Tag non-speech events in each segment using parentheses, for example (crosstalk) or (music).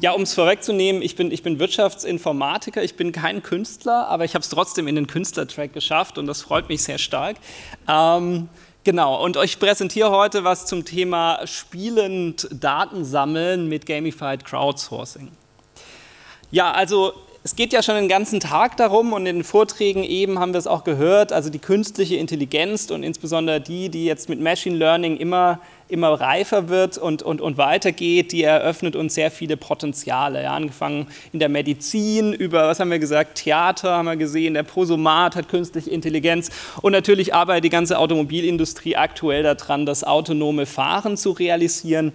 ja, um es vorwegzunehmen, ich bin, ich bin Wirtschaftsinformatiker, ich bin kein Künstler, aber ich habe es trotzdem in den Künstlertrack geschafft und das freut mich sehr stark. Ähm, genau, und ich präsentiere heute was zum Thema spielend Daten mit Gamified Crowdsourcing. Ja, also es geht ja schon den ganzen Tag darum und in den Vorträgen eben haben wir es auch gehört, also die künstliche Intelligenz und insbesondere die, die jetzt mit Machine Learning immer, immer reifer wird und, und, und weitergeht, die eröffnet uns sehr viele Potenziale. Ja, angefangen in der Medizin, über, was haben wir gesagt, Theater haben wir gesehen, der Prosomat hat künstliche Intelligenz und natürlich arbeitet die ganze Automobilindustrie aktuell daran, das autonome Fahren zu realisieren.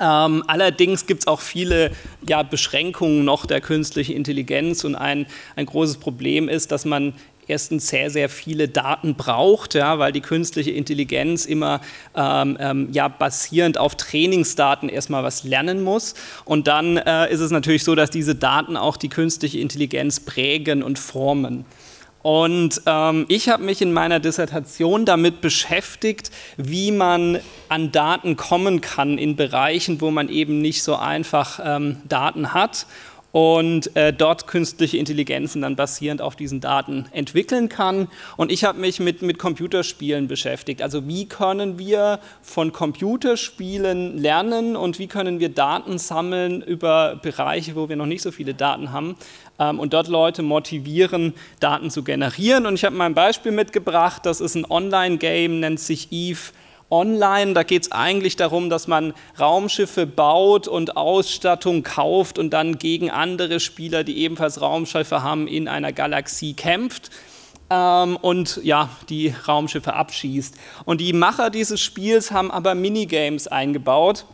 Ähm, allerdings gibt es auch viele ja, Beschränkungen noch der künstlichen Intelligenz und ein, ein großes Problem ist, dass man erstens sehr, sehr viele Daten braucht, ja, weil die künstliche Intelligenz immer ähm, ähm, ja, basierend auf Trainingsdaten erstmal was lernen muss. Und dann äh, ist es natürlich so, dass diese Daten auch die künstliche Intelligenz prägen und formen. Und ähm, ich habe mich in meiner Dissertation damit beschäftigt, wie man an Daten kommen kann in Bereichen, wo man eben nicht so einfach ähm, Daten hat und äh, dort künstliche Intelligenzen dann basierend auf diesen Daten entwickeln kann. Und ich habe mich mit, mit Computerspielen beschäftigt. Also wie können wir von Computerspielen lernen und wie können wir Daten sammeln über Bereiche, wo wir noch nicht so viele Daten haben ähm, und dort Leute motivieren, Daten zu generieren. Und ich habe mal ein Beispiel mitgebracht, das ist ein Online-Game, nennt sich Eve online. Da geht es eigentlich darum, dass man Raumschiffe baut und Ausstattung kauft und dann gegen andere Spieler, die ebenfalls Raumschiffe haben, in einer Galaxie kämpft ähm, und ja, die Raumschiffe abschießt. Und die Macher dieses Spiels haben aber Minigames eingebaut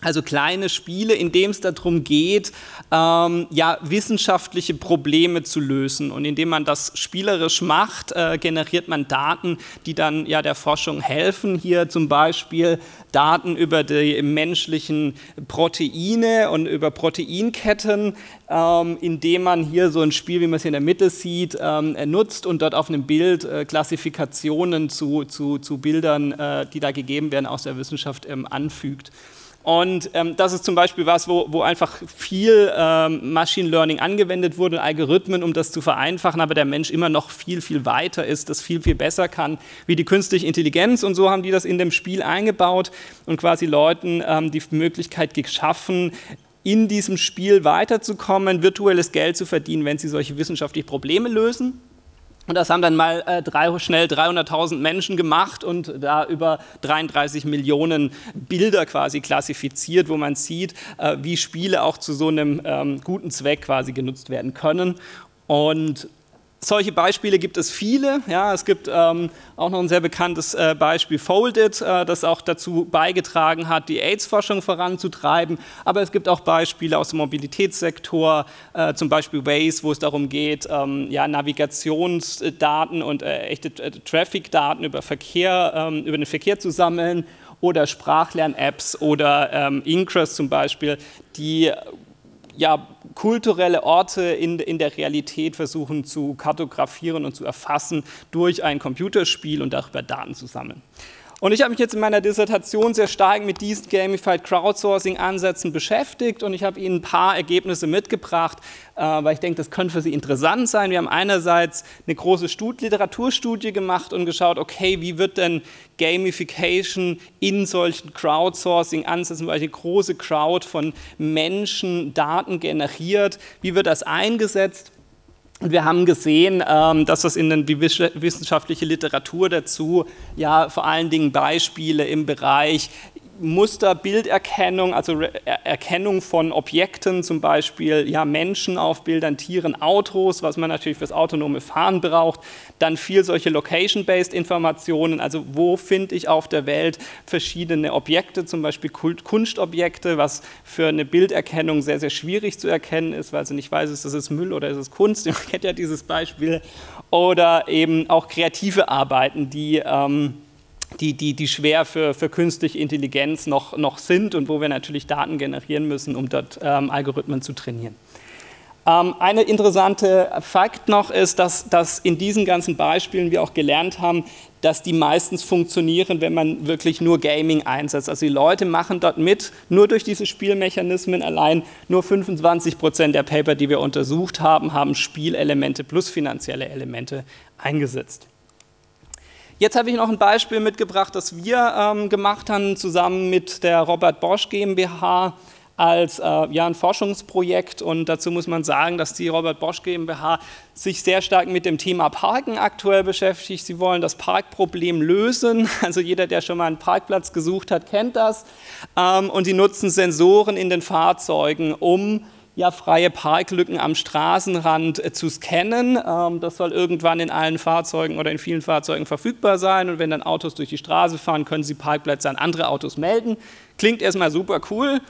also kleine Spiele, in denen es darum geht, ähm, ja, wissenschaftliche Probleme zu lösen. Und indem man das spielerisch macht, äh, generiert man Daten, die dann ja der Forschung helfen. Hier zum Beispiel Daten über die menschlichen Proteine und über Proteinketten, ähm, indem man hier so ein Spiel, wie man es hier in der Mitte sieht, ähm, nutzt und dort auf einem Bild äh, Klassifikationen zu, zu, zu Bildern, äh, die da gegeben werden, aus der Wissenschaft ähm, anfügt. Und ähm, das ist zum Beispiel was, wo, wo einfach viel ähm, Machine Learning angewendet wurde, Algorithmen, um das zu vereinfachen, aber der Mensch immer noch viel, viel weiter ist, das viel, viel besser kann wie die künstliche Intelligenz. Und so haben die das in dem Spiel eingebaut und quasi Leuten ähm, die Möglichkeit geschaffen, in diesem Spiel weiterzukommen, virtuelles Geld zu verdienen, wenn sie solche wissenschaftlichen Probleme lösen. Und das haben dann mal äh, drei, schnell 300.000 Menschen gemacht und da über 33 Millionen Bilder quasi klassifiziert, wo man sieht, äh, wie Spiele auch zu so einem ähm, guten Zweck quasi genutzt werden können. Und solche Beispiele gibt es viele. Ja, es gibt ähm, auch noch ein sehr bekanntes äh, Beispiel Folded, äh, das auch dazu beigetragen hat, die AIDS-Forschung voranzutreiben. Aber es gibt auch Beispiele aus dem Mobilitätssektor, äh, zum Beispiel Waze, wo es darum geht, ähm, ja, Navigationsdaten und äh, echte äh, Traffic-Daten über Verkehr, ähm, über den Verkehr zu sammeln. Oder Sprachlern-Apps oder ähm, Ingress zum Beispiel, die ja, kulturelle Orte in, in der Realität versuchen zu kartografieren und zu erfassen durch ein Computerspiel und darüber Daten zu sammeln. Und ich habe mich jetzt in meiner Dissertation sehr stark mit diesen Gamified Crowdsourcing-Ansätzen beschäftigt und ich habe Ihnen ein paar Ergebnisse mitgebracht, äh, weil ich denke, das könnte für Sie interessant sein. Wir haben einerseits eine große Stud Literaturstudie gemacht und geschaut, okay, wie wird denn Gamification in solchen Crowdsourcing-Ansätzen, weil eine große Crowd von Menschen Daten generiert, wie wird das eingesetzt? Und wir haben gesehen, ähm, dass das in die wissenschaftliche Literatur dazu ja vor allen Dingen Beispiele im Bereich Musterbilderkennung, also Erkennung von Objekten, zum Beispiel ja, Menschen auf Bildern, Tieren, Autos, was man natürlich fürs autonome Fahren braucht. Dann viel solche Location-based Informationen, also wo finde ich auf der Welt verschiedene Objekte, zum Beispiel Kunstobjekte, was für eine Bilderkennung sehr, sehr schwierig zu erkennen ist, weil sie nicht weiß, ist das Müll oder ist es Kunst. (laughs) Ihr kennt ja dieses Beispiel. Oder eben auch kreative Arbeiten, die ähm, die, die, die schwer für, für künstliche Intelligenz noch, noch sind und wo wir natürlich Daten generieren müssen, um dort ähm, Algorithmen zu trainieren. Ähm, eine interessante Fakt noch ist, dass, dass in diesen ganzen Beispielen wir auch gelernt haben, dass die meistens funktionieren, wenn man wirklich nur Gaming einsetzt. Also die Leute machen dort mit, nur durch diese Spielmechanismen allein. Nur 25 Prozent der Paper, die wir untersucht haben, haben Spielelemente plus finanzielle Elemente eingesetzt. Jetzt habe ich noch ein Beispiel mitgebracht, das wir ähm, gemacht haben, zusammen mit der Robert Bosch GmbH als äh, ja, ein Forschungsprojekt und dazu muss man sagen, dass die Robert Bosch GmbH sich sehr stark mit dem Thema Parken aktuell beschäftigt. Sie wollen das Parkproblem lösen. (laughs) Also jeder, der schon mal einen Parkplatz gesucht hat, kennt das. Ähm, und sie nutzen Sensoren in den Fahrzeugen, um ja, freie Parklücken am Straßenrand äh, zu scannen. Ähm, das soll irgendwann in allen Fahrzeugen oder in vielen Fahrzeugen verfügbar sein. Und wenn dann Autos durch die Straße fahren, können sie Parkplätze an andere Autos melden. Klingt erstmal super cool.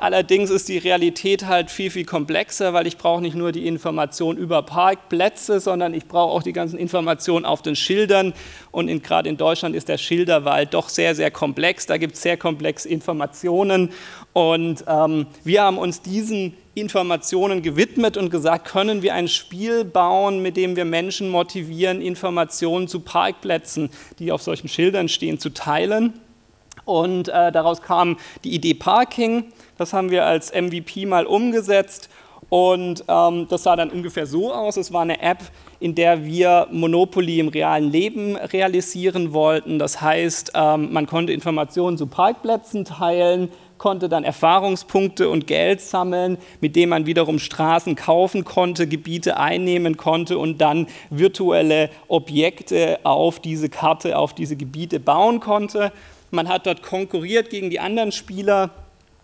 Allerdings ist die Realität halt viel, viel komplexer, weil ich brauche nicht nur die Information über Parkplätze, sondern ich brauche auch die ganzen Informationen auf den Schildern. Und gerade in Deutschland ist der Schilderwald doch sehr, sehr komplex. Da gibt es sehr komplexe Informationen. Und ähm, wir haben uns diesen Informationen gewidmet und gesagt, können wir ein Spiel bauen, mit dem wir Menschen motivieren, Informationen zu Parkplätzen, die auf solchen Schildern stehen, zu teilen. Und äh, daraus kam die Idee Parking. Das haben wir als MVP mal umgesetzt und ähm, das sah dann ungefähr so aus. Es war eine App, in der wir Monopoly im realen Leben realisieren wollten. Das heißt, ähm, man konnte Informationen zu Parkplätzen teilen, konnte dann Erfahrungspunkte und Geld sammeln, mit dem man wiederum Straßen kaufen konnte, Gebiete einnehmen konnte und dann virtuelle Objekte auf diese Karte, auf diese Gebiete bauen konnte. Man hat dort konkurriert gegen die anderen Spieler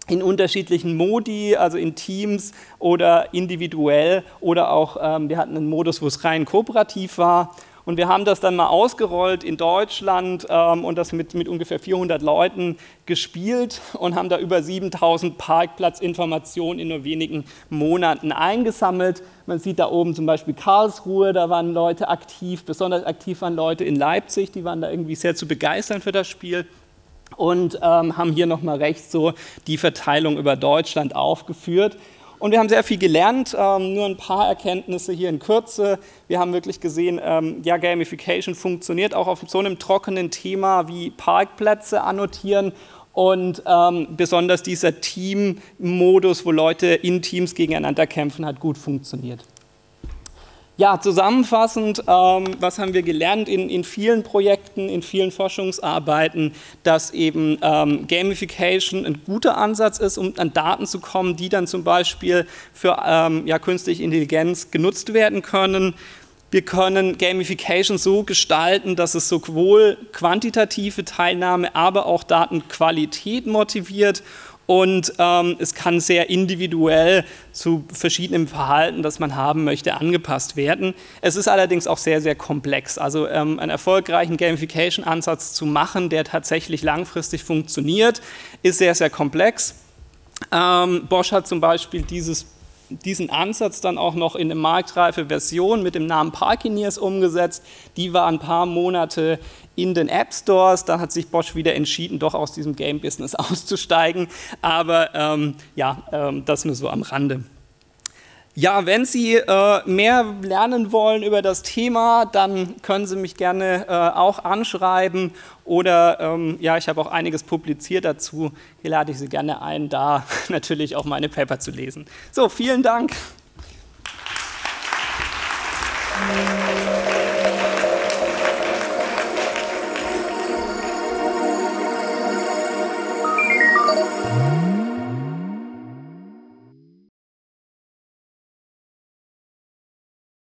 in unterschiedlichen Modi, also in Teams oder individuell oder auch, ähm, wir hatten einen Modus, wo es rein kooperativ war. Und wir haben das dann mal ausgerollt in Deutschland ähm, und das mit, mit ungefähr 400 Leuten gespielt und haben da über 7000 Parkplatzinformationen in nur wenigen Monaten eingesammelt. Man sieht da oben zum Beispiel Karlsruhe, da waren Leute aktiv, besonders aktiv waren Leute in Leipzig, die waren da irgendwie sehr zu begeistern für das Spiel und ähm, haben hier nochmal rechts so die Verteilung über Deutschland aufgeführt. Und wir haben sehr viel gelernt, ähm, nur ein paar Erkenntnisse hier in Kürze. Wir haben wirklich gesehen, ähm, ja, Gamification funktioniert auch auf so einem trockenen Thema wie Parkplätze annotieren und ähm, besonders dieser Team-Modus, wo Leute in Teams gegeneinander kämpfen, hat gut funktioniert. Ja, zusammenfassend, ähm, was haben wir gelernt in, in vielen Projekten, in vielen Forschungsarbeiten, dass eben ähm, Gamification ein guter Ansatz ist, um an Daten zu kommen, die dann zum Beispiel für ähm, ja, künstliche Intelligenz genutzt werden können. Wir können Gamification so gestalten, dass es sowohl quantitative Teilnahme, aber auch Datenqualität motiviert und ähm, es kann sehr individuell zu verschiedenem Verhalten, das man haben möchte, angepasst werden. Es ist allerdings auch sehr, sehr komplex. Also ähm, einen erfolgreichen Gamification-Ansatz zu machen, der tatsächlich langfristig funktioniert, ist sehr, sehr komplex. Ähm, Bosch hat zum Beispiel dieses diesen Ansatz dann auch noch in eine marktreife Version mit dem Namen Parkineers umgesetzt. Die war ein paar Monate in den App Stores. Da hat sich Bosch wieder entschieden, doch aus diesem Game-Business (laughs) auszusteigen. Aber ähm, ja, ähm, das nur so am Rande. Ja, wenn Sie äh, mehr lernen wollen über das Thema, dann können Sie mich gerne äh, auch anschreiben oder ähm, ja, ich habe auch einiges publiziert dazu. Hier lade ich Sie gerne ein, da (laughs) natürlich auch meine Paper zu lesen. So, vielen Dank. Applaus